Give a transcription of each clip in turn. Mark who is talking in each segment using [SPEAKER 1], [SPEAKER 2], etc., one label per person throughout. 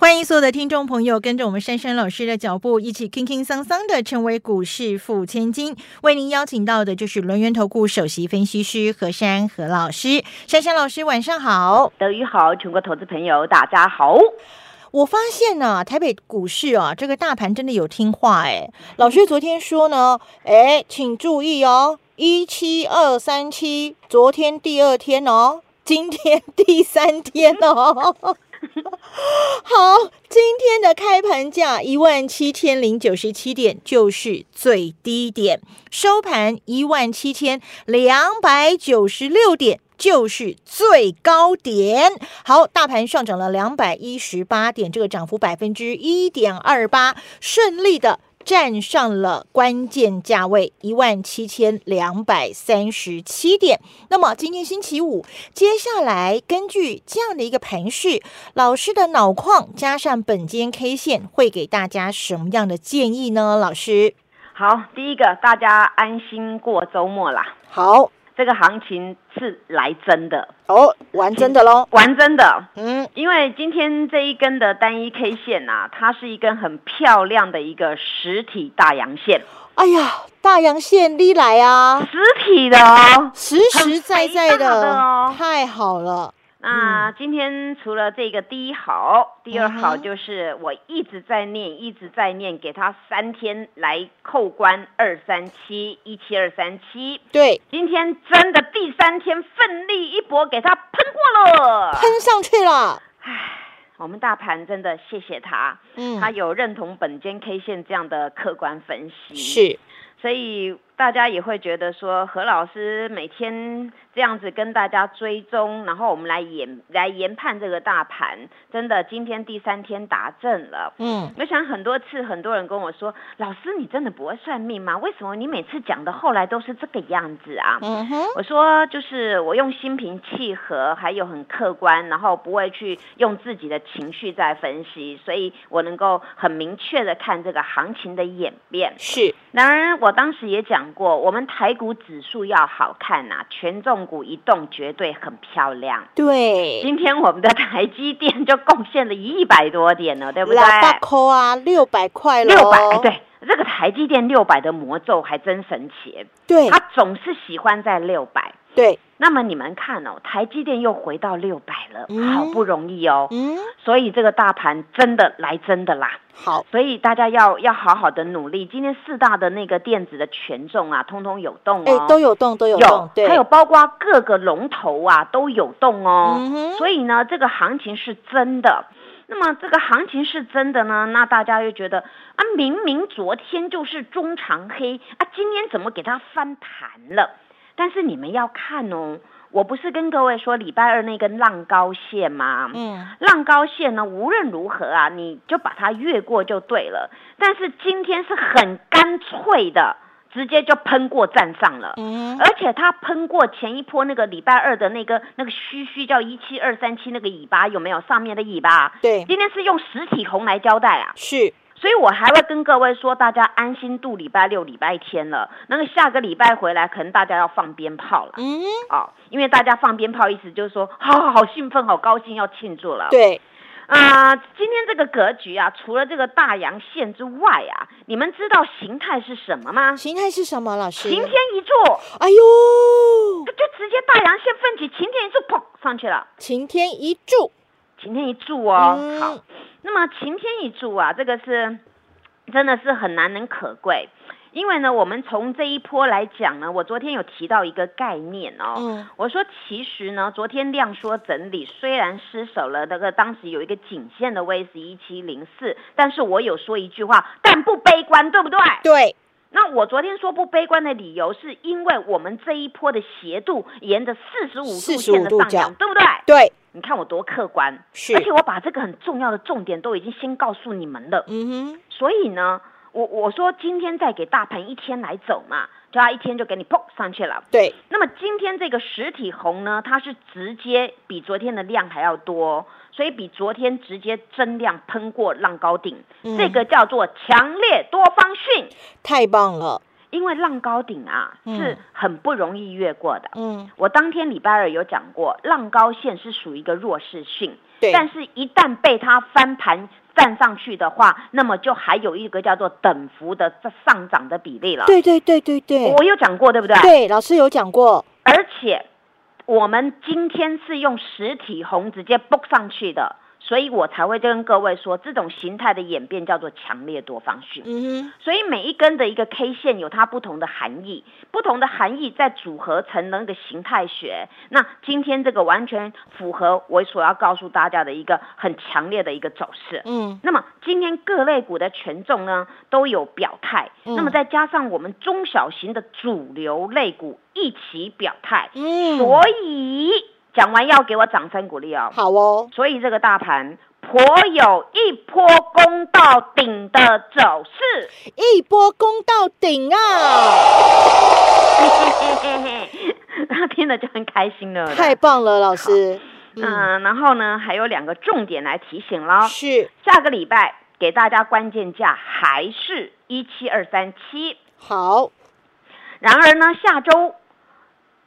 [SPEAKER 1] 欢迎所有的听众朋友跟着我们珊珊老师的脚步，一起轻轻桑桑的成为股市富千金。为您邀请到的就是轮源投顾首席分析师何珊何老师。珊珊老师，晚上好。
[SPEAKER 2] 德语好，全国投资朋友大家好。
[SPEAKER 1] 我发现呢、台北股市啊，这个大盘真的有听话哎。老师昨天说呢，哎，请注意哦，一七二三七，昨天第二天哦，今天第三天哦。好，今天的开盘价一万七千零九十七点就是最低点，收盘一万七千两百九十六点。就是最高点。好，大盘上涨了两百一十八点，这个涨幅百分之一点二八，顺利的。站上了关键价位一万七千两百三十七点。那么今天星期五，接下来根据这样的一个盘势，老师的脑矿加上本间 K 线，会给大家什么样的建议呢？老师，
[SPEAKER 2] 好，第一个，大家安心过周末啦。
[SPEAKER 1] 好
[SPEAKER 2] 这个行情是来真的，
[SPEAKER 1] 哦，玩真的喽。
[SPEAKER 2] 玩真的。
[SPEAKER 1] 嗯，
[SPEAKER 2] 因为今天这一根的单一 K 线呐、它是一根很漂亮的一个实体大阳线，
[SPEAKER 1] 哎呀，大阳线立来啊，
[SPEAKER 2] 实体的哦。
[SPEAKER 1] 实实在在
[SPEAKER 2] 的哦
[SPEAKER 1] 太好了。
[SPEAKER 2] 那今天除了这个第一好，第二好就是我一直在念，一直在念，给他三天来扣关二三七一七二三七。
[SPEAKER 1] 对，
[SPEAKER 2] 今天真的第三天奋力一搏，给他喷过了。
[SPEAKER 1] 喷上去了。
[SPEAKER 2] 唉，我们大盘真的谢谢他，
[SPEAKER 1] 嗯，
[SPEAKER 2] 他有认同本间 K 线这样的客观分析。
[SPEAKER 1] 是，
[SPEAKER 2] 所以大家也会觉得说，何老师每天这样子跟大家追踪，然后我们来研来研判这个大盘，真的今天第三天达阵了。
[SPEAKER 1] 嗯，
[SPEAKER 2] 我想很多次，很多人跟我说：“老师，你真的不会算命吗？为什么你每次讲的后来都是这个样子啊？”
[SPEAKER 1] 嗯哼，
[SPEAKER 2] 我说，就是我用心平气和，还有很客观，然后不会去用自己的情绪在分析，所以我能够很明确的看这个行情的演变。
[SPEAKER 1] 是，
[SPEAKER 2] 然而，我当时也讲过，我们台股指数要好看呐、权重股一动绝对很漂亮。
[SPEAKER 1] 对，
[SPEAKER 2] 今天我们的台积电就贡献了一百多点了，对不对？
[SPEAKER 1] 喇叭扣啊，六百块了，
[SPEAKER 2] 六百，对，这个台积电六百的魔咒还真神奇，
[SPEAKER 1] 对
[SPEAKER 2] 它总是喜欢在六百。
[SPEAKER 1] 对，
[SPEAKER 2] 那么你们看哦，台积电又回到六百了，
[SPEAKER 1] 嗯
[SPEAKER 2] 好不容易哦。
[SPEAKER 1] 嗯，
[SPEAKER 2] 所以这个大盘真的来真的啦。
[SPEAKER 1] 好，
[SPEAKER 2] 所以大家要要好好的努力。今天四大的那个电子的权重啊，通通有动
[SPEAKER 1] 哎
[SPEAKER 2] 哦，，
[SPEAKER 1] 都有动，都有动，对，
[SPEAKER 2] 还有包括各个龙头啊都有动哦。
[SPEAKER 1] 嗯
[SPEAKER 2] 所以呢，这个行情是真的。那么这个行情是真的呢，那大家又觉得啊，明明昨天就是中长黑啊，今天怎么给它翻盘了？但是你们要看哦，我不是跟各位说礼拜二那根浪高线吗？
[SPEAKER 1] 嗯，
[SPEAKER 2] 浪高线呢，无论如何啊，你就把它越过就对了。但是今天是很干脆的，直接就喷过站上了。
[SPEAKER 1] 嗯，
[SPEAKER 2] 而且它喷过前一波那个礼拜二的那个那个须须叫一七二三七那个尾巴有没有？上面的尾巴，
[SPEAKER 1] 对，
[SPEAKER 2] 今天是用实体红来交代啊。
[SPEAKER 1] 是，
[SPEAKER 2] 所以我还会跟各位说，大家安心度礼拜六、礼拜天了。那个下个礼拜回来，可能大家要放鞭炮了。
[SPEAKER 1] 嗯，
[SPEAKER 2] 哦，因为大家放鞭炮，意思就是说，好好好兴奋，好高兴，要庆祝了。
[SPEAKER 1] 对，
[SPEAKER 2] 啊、今天这个格局啊，除了这个大阳线之外啊，你们知道形态是什么吗？
[SPEAKER 1] 形态是什么？老师？
[SPEAKER 2] 晴天一柱，
[SPEAKER 1] 哎呦，
[SPEAKER 2] 就直接大阳线奋起，晴天一柱，砰上去了。
[SPEAKER 1] 晴天一柱，
[SPEAKER 2] 晴天一柱哦，
[SPEAKER 1] 嗯
[SPEAKER 2] 好。那么晴天一柱啊，这个是真的是很难能可贵。因为呢，我们从这一波来讲呢，我昨天有提到一个概念哦，
[SPEAKER 1] 嗯
[SPEAKER 2] 我说其实呢，昨天量缩整理虽然失守了那个当时有一个颈线的位是一七零四，但是我有说一句话，但不悲观，对不对？
[SPEAKER 1] 对，
[SPEAKER 2] 那我昨天说不悲观的理由，是因为我们这一波的斜度沿着四十五度线
[SPEAKER 1] 45度角
[SPEAKER 2] 的上扬，对不对？
[SPEAKER 1] 对，
[SPEAKER 2] 你看我多客观，
[SPEAKER 1] 是
[SPEAKER 2] 而且我把这个很重要的重点都已经先告诉你们了。
[SPEAKER 1] 嗯哼，
[SPEAKER 2] 所以呢，我我说今天再给大盘一天来走嘛，就它一天就给你砰上去了。
[SPEAKER 1] 对，
[SPEAKER 2] 那么今天这个实体红呢，它是直接比昨天的量还要多，所以比昨天直接增量喷过浪高顶，
[SPEAKER 1] 嗯
[SPEAKER 2] 这个叫做强烈多方讯。
[SPEAKER 1] 太棒了，
[SPEAKER 2] 因为浪高顶啊
[SPEAKER 1] 嗯
[SPEAKER 2] 是很不容易越过的。
[SPEAKER 1] 嗯，
[SPEAKER 2] 我当天礼拜二有讲过，浪高线是属于一个弱势性，
[SPEAKER 1] 对，
[SPEAKER 2] 但是一旦被它翻盘站上去的话，那么就还有一个叫做等幅的上涨的比例了。
[SPEAKER 1] 对对对对对，
[SPEAKER 2] 我有讲过，对不对？
[SPEAKER 1] 对，老师有讲过，
[SPEAKER 2] 而且我们今天是用实体红直接 book 上去的，所以我才会跟各位说，这种形态的演变叫做强烈多方讯。
[SPEAKER 1] 嗯哼
[SPEAKER 2] 所以每一根的一个 K 线有它不同的含义，不同的含义再组合成那个形态学。那今天这个完全符合我所要告诉大家的一个很强烈的一个走势。
[SPEAKER 1] 嗯
[SPEAKER 2] 那么今天各类股的权重呢都有表态，
[SPEAKER 1] 嗯
[SPEAKER 2] 那么再加上我们中小型的主流类股一起表态，
[SPEAKER 1] 嗯，
[SPEAKER 2] 所以讲完要给我掌声鼓励哦。
[SPEAKER 1] 好哦，
[SPEAKER 2] 所以这个大盘颇有一波攻到顶的走势。
[SPEAKER 1] 一波攻到顶啊！
[SPEAKER 2] 嘿嘿嘿嘿，他听了就很开心了。
[SPEAKER 1] 太棒了，老师。
[SPEAKER 2] 嗯、然后呢，还有两个重点来提醒喽。
[SPEAKER 1] 是
[SPEAKER 2] 下个礼拜给大家关键价还是一七二三七，
[SPEAKER 1] 好，
[SPEAKER 2] 然而呢，下周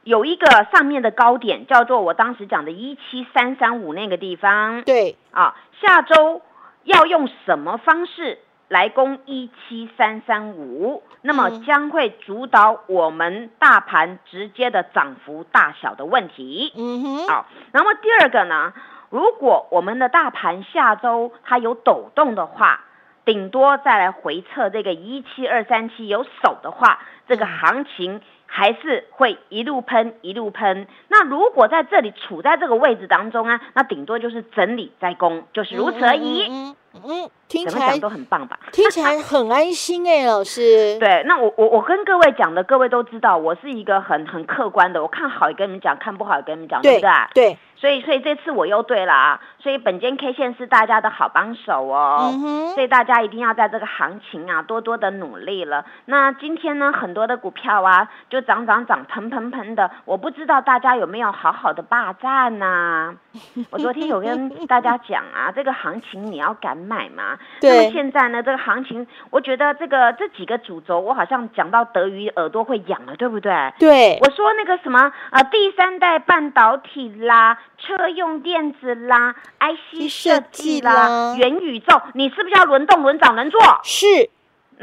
[SPEAKER 2] 有一个上面的高点叫做我当时讲的一七三三五那个地方。
[SPEAKER 1] 对，
[SPEAKER 2] 啊，下周要用什么方式来攻一七三三五？那么
[SPEAKER 1] 嗯
[SPEAKER 2] 将会主导我们大盘直接的涨幅大小的问题。
[SPEAKER 1] 嗯哼，
[SPEAKER 2] 好，那么第二个呢，如果我们的大盘下周它有抖动的话，顶多再来回测这个一七二三七有手的话，这个
[SPEAKER 1] 嗯。
[SPEAKER 2] 行情还是会一路喷一路喷。那如果在这里处在这个位置当中啊，那顶多就是整理再攻，就是如此而已。
[SPEAKER 1] 嗯嗯听起来
[SPEAKER 2] 都很棒吧？
[SPEAKER 1] 听起来很安心哎，老师。
[SPEAKER 2] 对，那我我我跟各位讲的，各位都知道，我是一个很很客观的，我看好也跟你们讲，看不好也跟你们讲，对
[SPEAKER 1] 对
[SPEAKER 2] 不对？
[SPEAKER 1] 对，
[SPEAKER 2] 所以，所以这次我又对了啊！所以本间 K 线是大家的好帮手哦。
[SPEAKER 1] 嗯哼，
[SPEAKER 2] 所以大家一定要在这个行情啊多多的努力了。那今天呢，很多的股票啊就涨涨涨，喷喷喷的，我不知道大家有没有好好的霸占呐、我昨天有跟大家讲啊，这个行情你要敢买嘛。那
[SPEAKER 1] 对
[SPEAKER 2] 么现在呢，这个行情，我觉得这个这几个主轴，我好像讲到德语耳朵会痒了，对不对？
[SPEAKER 1] 对，
[SPEAKER 2] 我说那个什么啊、呃第三代半导体啦，车用电子啦，IC 设计啦，
[SPEAKER 1] 设计啦
[SPEAKER 2] 元宇宙，你是不是要轮动、轮涨、轮做？
[SPEAKER 1] 是，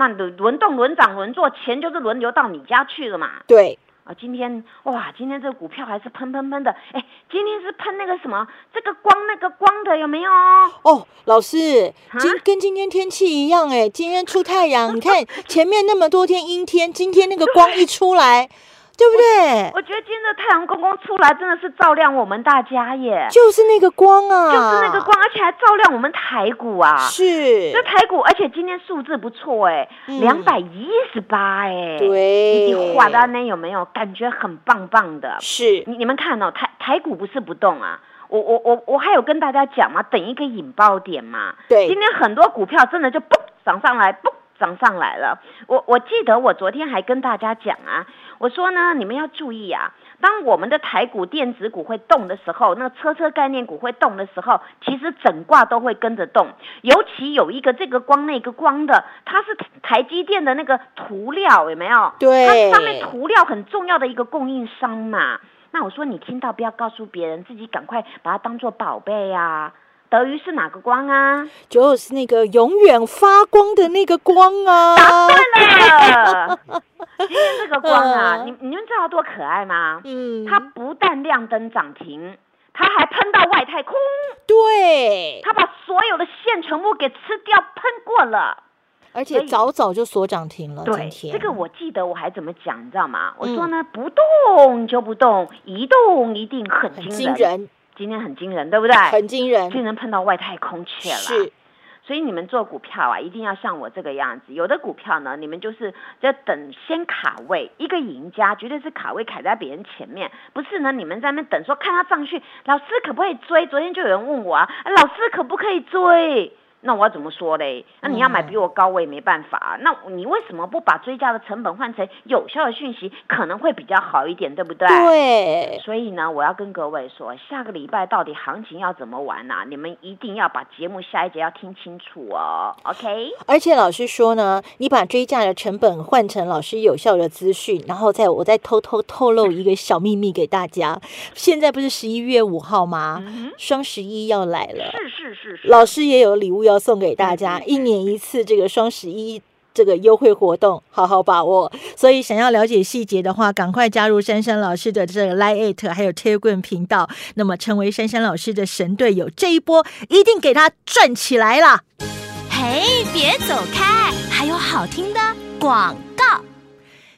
[SPEAKER 2] 那轮轮动、轮涨、轮做，钱就是轮流到你家去了嘛。
[SPEAKER 1] 对，
[SPEAKER 2] 啊，今天哇，今天这个股票还是喷喷喷的，哎，今天是喷那个什么，这个光那个光的有没有？
[SPEAKER 1] 哦，老师，
[SPEAKER 2] 啊
[SPEAKER 1] 今跟今天天气一样哎，今天出太阳，你看 前面那么多天阴天，今天那个光一出来，对不对？
[SPEAKER 2] 我觉得今天的太阳公公出来真的是照亮我们大家耶，
[SPEAKER 1] 就是那个光啊，
[SPEAKER 2] 就是那个，光，而且还照亮我们台股啊。
[SPEAKER 1] 是
[SPEAKER 2] 这，台股，而且今天数字不错哎，
[SPEAKER 1] 嗯
[SPEAKER 2] 两百一十八哎，，
[SPEAKER 1] 对，
[SPEAKER 2] 你画的那有没有感觉很棒棒的？
[SPEAKER 1] 是，
[SPEAKER 2] 你你们看哦，台台股不是不动啊，我我我我还有跟大家讲嘛，等一个引爆点嘛。
[SPEAKER 1] 对
[SPEAKER 2] 今天很多股票真的就嘣涨上来，嘣涨上来了。我我记得我昨天还跟大家讲啊，我说呢，你们要注意啊，当我们的台股电子股会动的时候，那车车概念股会动的时候，其实整挂都会跟着动。尤其有一个这个光那个光的，它是台积电的那个涂料，有没有？
[SPEAKER 1] 对
[SPEAKER 2] 它上面涂料很重要的一个供应商嘛。那我说你听到不要告诉别人，自己赶快把它当做宝贝呀、德语是哪个光啊？
[SPEAKER 1] 就是那个永远发光的那个光啊，
[SPEAKER 2] 了，今天这个光啊，
[SPEAKER 1] 嗯
[SPEAKER 2] 你你们知道多可爱吗？
[SPEAKER 1] 嗯，
[SPEAKER 2] 它不但亮灯涨停，它还喷到外太空，
[SPEAKER 1] 对，
[SPEAKER 2] 它把所有的线全部给吃掉，喷过了。
[SPEAKER 1] 而且早早就锁涨停了，
[SPEAKER 2] 对这个我记得我还怎么讲，你知道吗？我说
[SPEAKER 1] 嗯
[SPEAKER 2] 呢，不动就不动，一动一定很惊
[SPEAKER 1] 人，
[SPEAKER 2] 今天很惊人，对不对？
[SPEAKER 1] 很惊人，
[SPEAKER 2] 竟然碰到外太空去了。
[SPEAKER 1] 是，
[SPEAKER 2] 所以你们做股票啊，一定要像我这个样子。有的股票呢，你们就是要等先卡位，一个赢家绝对是卡位卡在别人前面，不是呢？你们在那边等说看他上去，老师可不可以追？昨天就有人问我啊，啊老师可不可以追？那我要怎么说嘞？那你要买比我高，我也没办法。那你为什么不把追加的成本换成有效的讯息，可能会比较好一点，对不对？
[SPEAKER 1] 对。
[SPEAKER 2] 所以呢，我要跟各位说，下个礼拜到底行情要怎么玩呢？你们一定要把节目下一节要听清楚哦。OK。
[SPEAKER 1] 而且老师说呢，你把追加的成本换成老师有效的资讯，然后再我再偷偷透露一个小秘密给大家。现在不是十一月五号吗？双十一要来了。
[SPEAKER 2] 是是是是。
[SPEAKER 1] 老师也有礼物要。要送给大家一年一次这个双十一这个优惠活动，好好把握。所以想要了解细节的话，赶快加入珊珊老师的这个 Line It 还有 Telegram 频道，那么成为珊珊老师的神队友。这一波一定给他赚起来了！
[SPEAKER 3] 嘿，别走开，还有好听的广告。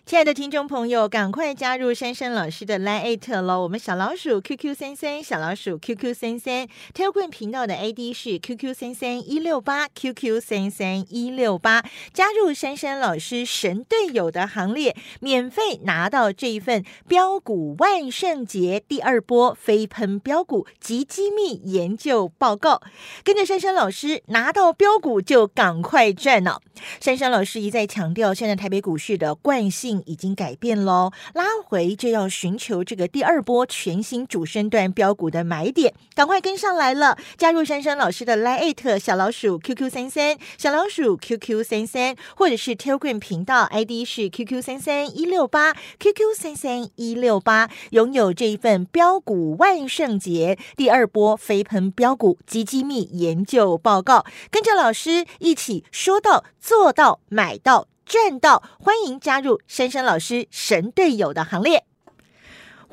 [SPEAKER 1] 亲爱的听众朋友，赶快加入珊珊老师的 Line at 喽！我们小老鼠 QQ 三三，小老鼠 QQ 三三，Telegram 频道的 ID 是 QQ 三三一六八 QQ 三三一六八，加入珊珊老师神队友的行列，免费拿到这一份标股万圣节第二波飞喷标股及机密研究报告，跟着珊珊老师拿到标股就赶快赚了。珊珊老师一再强调，现在台北股市的惯性。已经改变喽，拉回就要寻求这个第二波全新主升段标股的买点，赶快跟上来了！加入珊珊老师的 Line 小老鼠 QQ 三三小老鼠 QQ 三三，或者是 Telegram 频道 ID 是 QQ 三三一六八 QQ 三三一六八，拥有这一份标股万圣节第二波飞喷标股及机密研究报告，跟着老师一起说到做到买到。赚到！欢迎加入珊珊老师神队友的行列。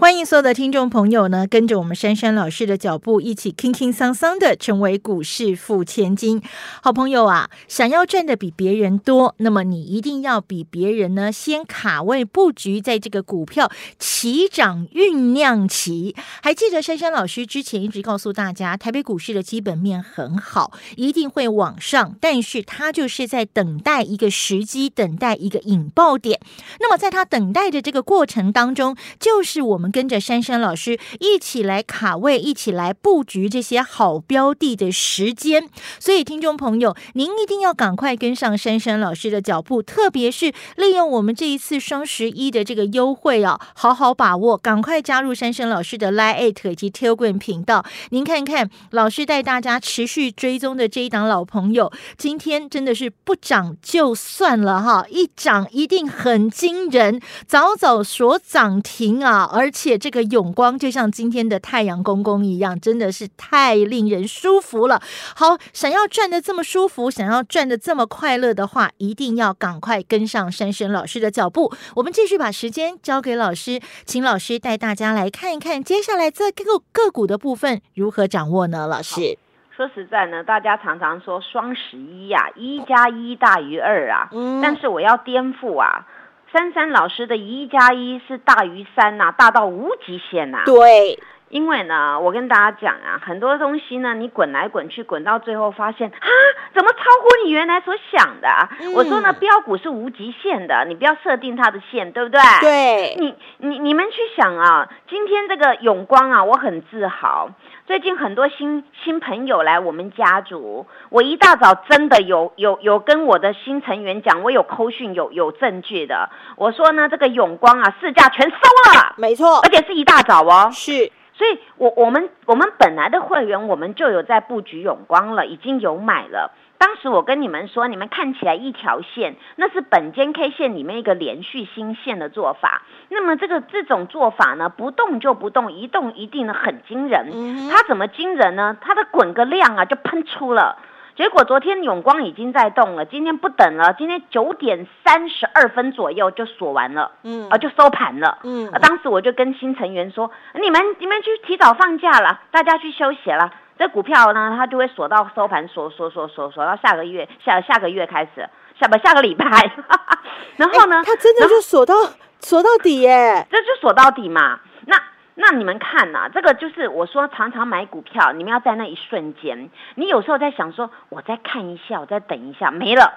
[SPEAKER 1] 欢迎所有的听众朋友呢，跟着我们珊珊老师的脚步，一起轻轻桑桑的成为股市富千金。好朋友啊，想要赚的比别人多，那么你一定要比别人呢先卡位布局，在这个股票起涨酝酿期。还记得珊珊老师之前一直告诉大家，台北股市的基本面很好，一定会往上，但是它就是在等待一个时机，等待一个引爆点。那么在它等待的这个过程当中，就是我们。跟着珊珊老师一起来卡位，一起来布局这些好标的的时间。所以，听众朋友，您一定要赶快跟上珊珊老师的脚步，特别是利用我们这一次双十一的这个优惠啊，好好把握，赶快加入珊珊老师的 Line 以及 Telegram 频道。您看看，老师带大家持续追踪的这一档老朋友，今天真的是不涨就算了哈，一涨一定很惊人，早早锁涨停啊，而且。且这个永光就像今天的太阳公公一样，真的是太令人舒服了。好，想要赚的这么舒服，想要赚的这么快乐的话，一定要赶快跟上山神老师的脚步。我们继续把时间交给老师，请老师带大家来看一看接下来这个个股的部分如何掌握呢？老师
[SPEAKER 2] 说实在呢，大家常常说双十一呀，一加一大于二啊，嗯，但是我要颠覆啊。珊珊老师的一加一是大于三呐，大到无极限呐。
[SPEAKER 1] 对，
[SPEAKER 2] 因为呢，我跟大家讲啊，很多东西呢，你滚来滚去，滚到最后发现啊，怎么超乎你原来所想的？我说呢，标股是无极限的，你不要设定它的线，对不对？
[SPEAKER 1] 对，
[SPEAKER 2] 你你你们去想啊，今天这个永光啊，我很自豪。最近很多新新朋友来我们家族，我一大早真的有有有跟我的新成员讲，我有扣讯有有证据的。我说呢，这个永光啊，市价全收了，
[SPEAKER 1] 没错，
[SPEAKER 2] 而且是一大早哦。
[SPEAKER 1] 是，
[SPEAKER 2] 所以我我们我们本来的会员，我们就有在布局永光了，已经有买了。当时我跟你们说，你们看起来一条线，那是本间 K 线里面一个连续新线的做法。那么这个这种做法呢，不动就不动，一动一定呢很惊人。它怎么惊人呢？它的滚个量啊就喷出了。结果昨天永光已经在动了，今天不等了，今天九点三十二分左右就锁完了，嗯，啊就收盘了，嗯，当时我就跟新成员说，你们你们去提早放假了，大家去休息了。这股票呢，它就会锁到收盘，锁锁锁锁锁到下个月下下个月开始，下不下个礼拜，然后呢，
[SPEAKER 1] 它真的就锁到锁到底耶，
[SPEAKER 2] 这就锁到底嘛。那那你们看呐，这个就是我说常常买股票，你们要在那一瞬间，你有时候在想说，我再看一下，我再等一下，没了，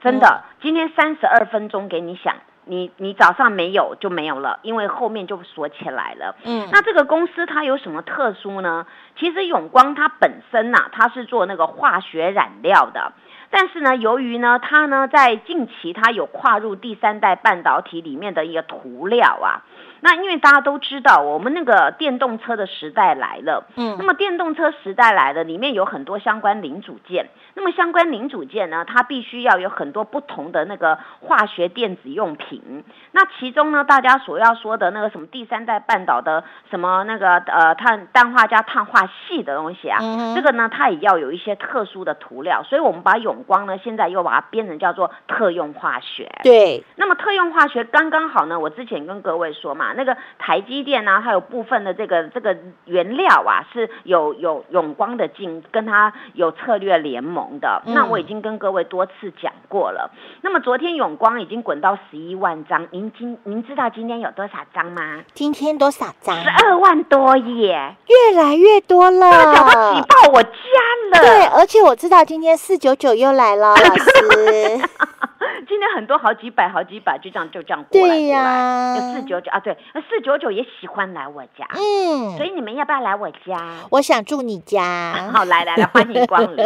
[SPEAKER 2] 真的，今天三十二分钟给你想。你你早上没有就没有了，因为后面就锁起来了。
[SPEAKER 1] 嗯，
[SPEAKER 2] 那这个公司它有什么特殊呢？其实永光它本身呐、它是做那个化学染料的。但是呢，由于呢，它呢在近期它有跨入第三代半导体里面的一个涂料啊。那因为大家都知道，我们那个电动车的时代来了，
[SPEAKER 1] 嗯
[SPEAKER 2] 那么电动车时代来了，里面有很多相关零组件。那么相关零组件呢，它必须要有很多不同的那个化学电子用品。那其中呢，大家所要说的那个什么第三代半导的什么那个呃碳氮化镓碳化系的东西啊，
[SPEAKER 1] 嗯
[SPEAKER 2] 这个呢，它也要有一些特殊的涂料，所以我们把永光呢，现在又把它变成叫做特用化学。
[SPEAKER 1] 对，
[SPEAKER 2] 那么特用化学刚刚好呢，我之前跟各位说嘛，那个台积电呢、它有部分的这个这个原料啊，是有有永光的进跟它有策略联盟的。
[SPEAKER 1] 嗯
[SPEAKER 2] 那我已经跟各位多次讲过了。那么昨天永光已经滚到十一万张，您今您知道今天有多少张吗？
[SPEAKER 1] 今天多少张？
[SPEAKER 2] 十二万多耶！
[SPEAKER 1] 越来越多了。
[SPEAKER 2] 这个脚都挤爆我家了。
[SPEAKER 1] 对，而且我知道今天四九九又来了，老师。
[SPEAKER 2] 今天很多好几百、好几百，就这样就这样过来
[SPEAKER 1] 对呀
[SPEAKER 2] 四九九啊，对，四九九也喜欢来我家，
[SPEAKER 1] 嗯
[SPEAKER 2] 所，以你们要不要来我家？
[SPEAKER 1] 我想住你家。
[SPEAKER 2] 好，来来来，欢迎光临。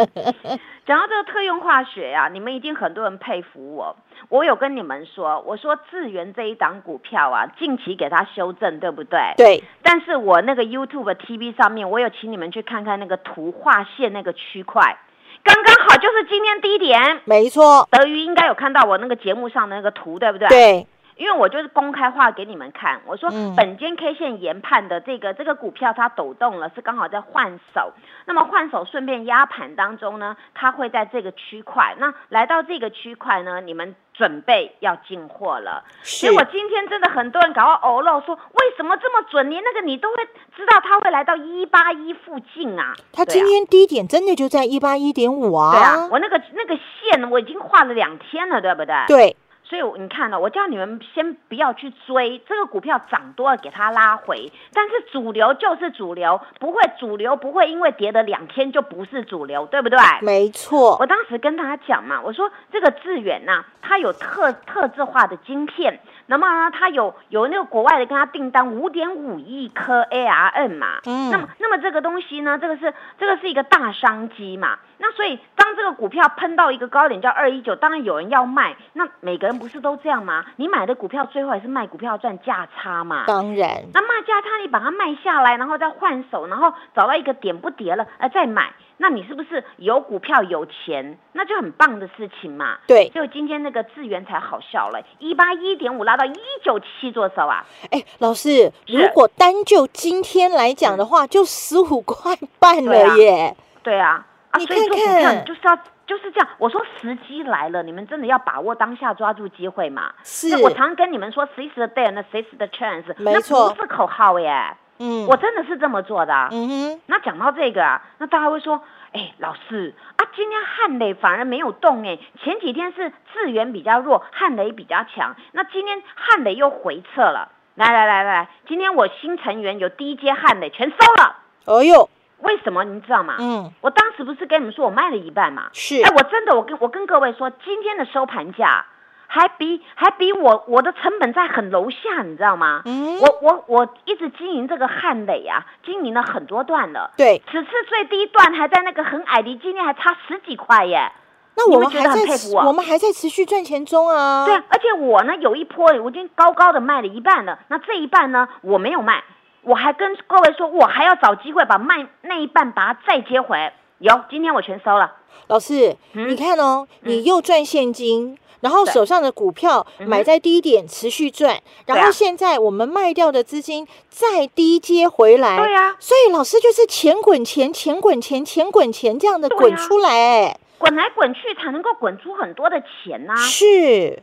[SPEAKER 2] 讲到这个特用化学啊，你们一定很多人佩服我。我有跟你们说，我说智源这一档股票啊，近期给它修正，对不对？。
[SPEAKER 1] 对，
[SPEAKER 2] 但是我那个 YouTube TV 上面，我有请你们去看看那个图画线那个区块，刚刚好就是今天低点。
[SPEAKER 1] 没错，
[SPEAKER 2] 德瑜应该有看到我那个节目上的那个图，对不对？。
[SPEAKER 1] 对，
[SPEAKER 2] 因为我就是公开化给你们看，我说
[SPEAKER 1] 嗯
[SPEAKER 2] 本间 K 线研判的这个这个股票它抖动了，是刚好在换手。那么换手顺便压盘当中呢，它会在这个区块。那来到这个区块呢，你们准备要进货了。
[SPEAKER 1] 是
[SPEAKER 2] 结果今天真的很多人搞到欧漏，说为什么这么准？连那个你都会知道它会来到一八一附近啊
[SPEAKER 1] 它今天低点真的就在一八一点五啊。
[SPEAKER 2] 对啊，我那个那个线我已经画了两天了，对不对？
[SPEAKER 1] 对，
[SPEAKER 2] 所以你看呢，我叫你们先不要去追这个股票涨多了给它拉回，但是主流就是主流，不会主流不会因为跌了两天就不是主流，对不对？
[SPEAKER 1] 没错
[SPEAKER 2] 我。当时跟他讲嘛，我说这个致远呐、它有特特制化的晶片，那么呢，它有有那个国外的跟他订单五点五亿颗 ARM 嘛，
[SPEAKER 1] 嗯
[SPEAKER 2] 那么那么这个东西呢，这个是这个是一个大商机嘛，那所以当这个股票喷到一个高点叫二一九，当然有人要卖，那每个人不是都这样吗？你买的股票最后也是卖股票赚价差嘛，
[SPEAKER 1] 当然，
[SPEAKER 2] 那卖价差你把它卖下来，然后再换手，然后找到一个点不跌了，呃，再买，那你是不是有股票有钱？那就很棒的事情嘛。
[SPEAKER 1] 对。
[SPEAKER 2] 就今天那个智源才好笑了，一八一点五拉到一九七做手啊，
[SPEAKER 1] 哎，老师，如果单就今天来讲的话，就十五块半了耶。
[SPEAKER 2] 对啊，啊，
[SPEAKER 1] 你
[SPEAKER 2] 所以做股票你就是要就是这样。我说时机来了，你们真的要把握当下，抓住机会嘛。
[SPEAKER 1] 是
[SPEAKER 2] 我常跟你们说，seize the day and seize the chance，
[SPEAKER 1] 没错
[SPEAKER 2] 那不是口号耶，
[SPEAKER 1] 嗯，
[SPEAKER 2] 我真的是这么做的啊。
[SPEAKER 1] 嗯哼，
[SPEAKER 2] 那讲到这个啊，那大家会说，哎，老师啊，今天汉雷反而没有动哎，前几天是智源比较弱，汉雷比较强，那今天汉雷又回撤了。来来来来，今天我新成员有第一阶汉雷全收了，
[SPEAKER 1] 哎呦，
[SPEAKER 2] 为什么你知道吗？
[SPEAKER 1] 嗯，
[SPEAKER 2] 我当时不是跟你们说我卖了一半嘛？
[SPEAKER 1] 是
[SPEAKER 2] 哎，我真的，我跟我跟各位说，今天的收盘价还比还比我我的成本在很楼下，你知道吗？
[SPEAKER 1] 嗯
[SPEAKER 2] 我我我一直经营这个汉磊啊，经营了很多段了。
[SPEAKER 1] 对，
[SPEAKER 2] 此次最低段还在那个很矮的，今天还差十几块耶。
[SPEAKER 1] 那我们
[SPEAKER 2] 觉得
[SPEAKER 1] 还在
[SPEAKER 2] 很佩服我
[SPEAKER 1] 我们还在持续赚钱中啊。
[SPEAKER 2] 对啊，而且我呢有一波我已经高高的卖了一半了，那这一半呢我没有卖，我还跟各位说，我还要找机会把卖那一半把它再接回。有，今天我全收了。
[SPEAKER 1] 老师，
[SPEAKER 2] 嗯？
[SPEAKER 1] 你看哦，你又赚现金。然后手上的股票买在低点持续赚，然后现在我们卖掉的资金再低接回来，
[SPEAKER 2] 对呀、
[SPEAKER 1] 所以老师就是钱滚钱，钱滚钱，钱滚钱这样的滚出来，哎，
[SPEAKER 2] 滚来滚去才能够滚出很多的钱呐、
[SPEAKER 1] 是，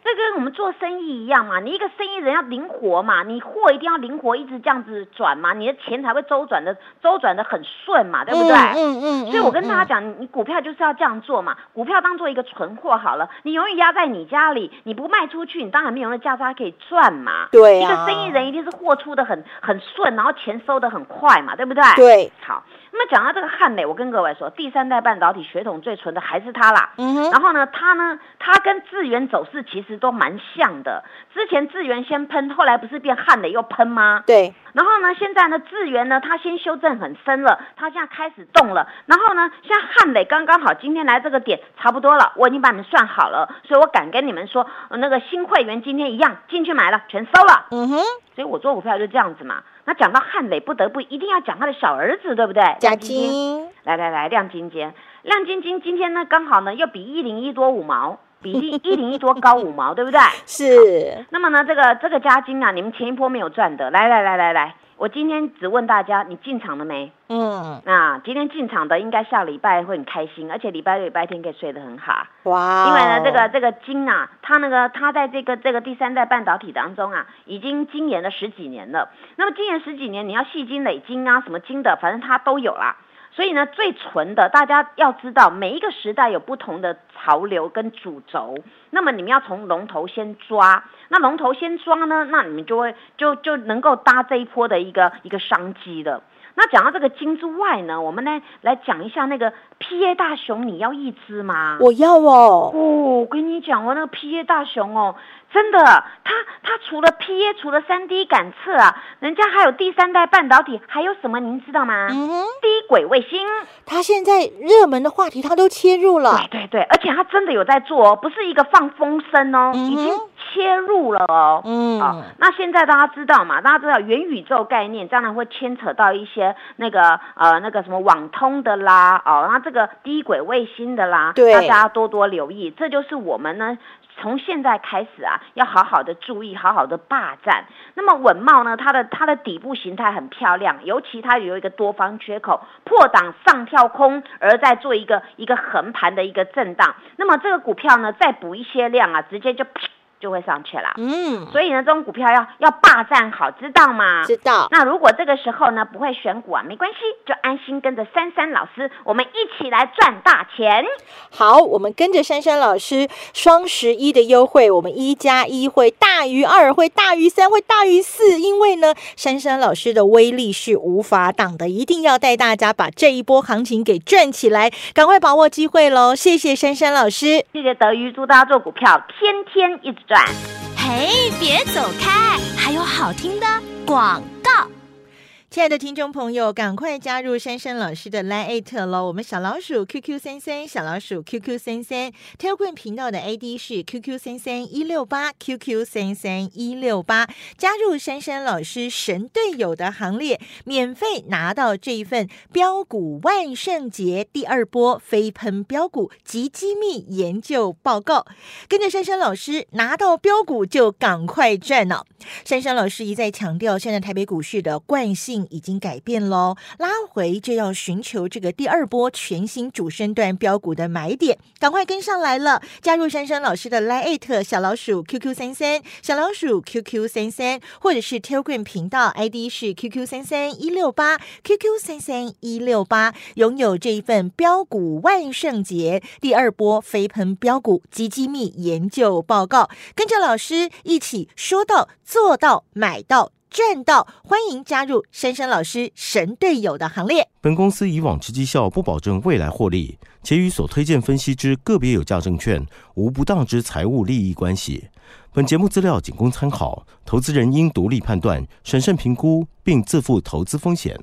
[SPEAKER 2] 这跟我们做生意一样嘛，你一个生意人要灵活嘛，你货一定要灵活，一直这样子转嘛，你的钱才会周转的周转的很顺嘛，对不对？
[SPEAKER 1] 嗯嗯嗯，
[SPEAKER 2] 所以我跟
[SPEAKER 1] 嗯
[SPEAKER 2] 大家讲，你你股票就是要这样做嘛，股票当做一个存货好了，你永远压在你家里，你不卖出去，你当然没有那价差可以赚嘛。对一个生意人一定是货出的很很顺，然后钱收的很快嘛，对不对？
[SPEAKER 1] 对，
[SPEAKER 2] 好，那么讲到这个汉磊，我跟各位说，第三代半导体血统最纯的还是它啦。
[SPEAKER 1] 嗯哼，
[SPEAKER 2] 然后呢，它呢，它跟智源走势其实都蛮像的。之前智源先喷，后来不是变汉磊又喷吗？
[SPEAKER 1] 对，
[SPEAKER 2] 然后呢，现在呢，智源呢，它先修正很深了，它现在开始动了。然后呢，像汉磊刚刚好今天来这个点差不多了，我已经把你们算好了，所以我敢跟你们说，呃那个新会员今天一样进去买了，全收了。
[SPEAKER 1] 嗯哼，
[SPEAKER 2] 所以我做股票就这样子嘛。那讲到汉磊，不得不一定要讲他的小儿子，对不对？
[SPEAKER 1] 加
[SPEAKER 2] 亮晶晶，来来来，亮晶晶，亮晶晶今天呢刚好呢又比一零一多五毛，比一一零一多高五毛，对不对？
[SPEAKER 1] 是，
[SPEAKER 2] 那么呢，这个这个加金啊，你们前一波没有赚的，来来来来来，我今天只问大家，你进场了没？
[SPEAKER 1] 嗯，
[SPEAKER 2] 那今天进场的应该下礼拜会很开心，而且礼拜六、礼拜天可以睡得很好。
[SPEAKER 1] 哇哦，
[SPEAKER 2] 因为呢，这个这个金啊，它那个它在这个这个第三代半导体当中啊，已经精研了十几年了。那么精研十几年，你要细金、累金啊，什么金的，反正它都有啦。所以呢，最纯的，大家要知道，每一个时代有不同的潮流跟主轴。那么你们要从龙头先抓，那龙头先抓呢，那你们就会就就能够搭这一波的一个一个商机的。那讲到这个金之外呢，我们呢来讲一下那个 PA 大熊，你要一只吗？
[SPEAKER 1] 我要哦，
[SPEAKER 2] 哦，我跟你讲哦，那个 PA 大熊哦，真的，它它除了 PA，除了三 D 感测啊，人家还有第三代半导体，还有什么您知道吗？
[SPEAKER 1] 嗯哼，
[SPEAKER 2] 低轨卫星。
[SPEAKER 1] 他现在热门的话题他都切入了
[SPEAKER 2] 对，对对，而且它真的有在做哦，不是一个放风声哦，
[SPEAKER 1] 嗯
[SPEAKER 2] 已经切入了哦。
[SPEAKER 1] 嗯，
[SPEAKER 2] 哦，那现在大家知道嘛？大家知道元宇宙概念，当然会牵扯到一些那个呃那个什么网通的啦，哦，然后这个低轨卫星的啦，
[SPEAKER 1] 对
[SPEAKER 2] 大家多多留意。这就是我们呢。从现在开始啊，要好好的注意，好好的霸占。那么稳茂呢，它的它的底部形态很漂亮，尤其它有一个多方缺口，破档上跳空，而在做一个一个横盘的一个震荡。那么这个股票呢，再补一些量啊，直接就就会上去了。
[SPEAKER 1] 嗯，
[SPEAKER 2] 所以呢，这种股票要要霸占好，知道吗？
[SPEAKER 1] 知道，
[SPEAKER 2] 那如果这个时候呢不会选股啊，没关系，就安心跟着珊珊老师，我们一起来赚大钱。
[SPEAKER 1] 好，我们跟着珊珊老师双十一的优惠，我们一加一会大于二，会大于三，会大于四。因为呢，珊珊老师的威力是无法挡的，一定要带大家把这一波行情给赚起来，赶快把握机会喽！谢谢珊珊老师。
[SPEAKER 2] 谢谢德瑜，祝大家做股票天天一转。
[SPEAKER 3] 嘿，别走开，还有好听的广告。
[SPEAKER 1] 亲爱的听众朋友，赶快加入珊珊老师的 Line at 喽！我们小老鼠 QQ 三三，小老鼠 QQ 三三，Telegram 频道的 ID 是 QQ 三三一六八 QQ 三三一六八，加入珊珊老师神队友的行列，免费拿到这一份标股万圣节第二波飞喷标股及机密研究报告，跟着珊珊老师拿到标股就赶快赚哦！珊珊老师一再强调，现在台北股市的惯性已经改变喽，拉回就要寻求这个第二波全新主升段标股的买点，赶快跟上来了！加入珊珊老师的 Line 小老鼠 QQ 三三小老鼠 QQ 三三，或者是 Telegram 频道 ID 是 QQ 三三一六八 QQ 三三一六八，拥有这一份标股万圣节第二波飞喷标股及机密研究报告，跟着老师一起说到做到买到。赚到！欢迎加入珊珊老师神队友的行列。
[SPEAKER 4] 本公司以往之绩效不保证未来获利，且与所推荐分析之个别有价证券无不当之财务利益关系。本节目资料仅供参考，投资人应独立判断、审慎评估，并自负投资风险。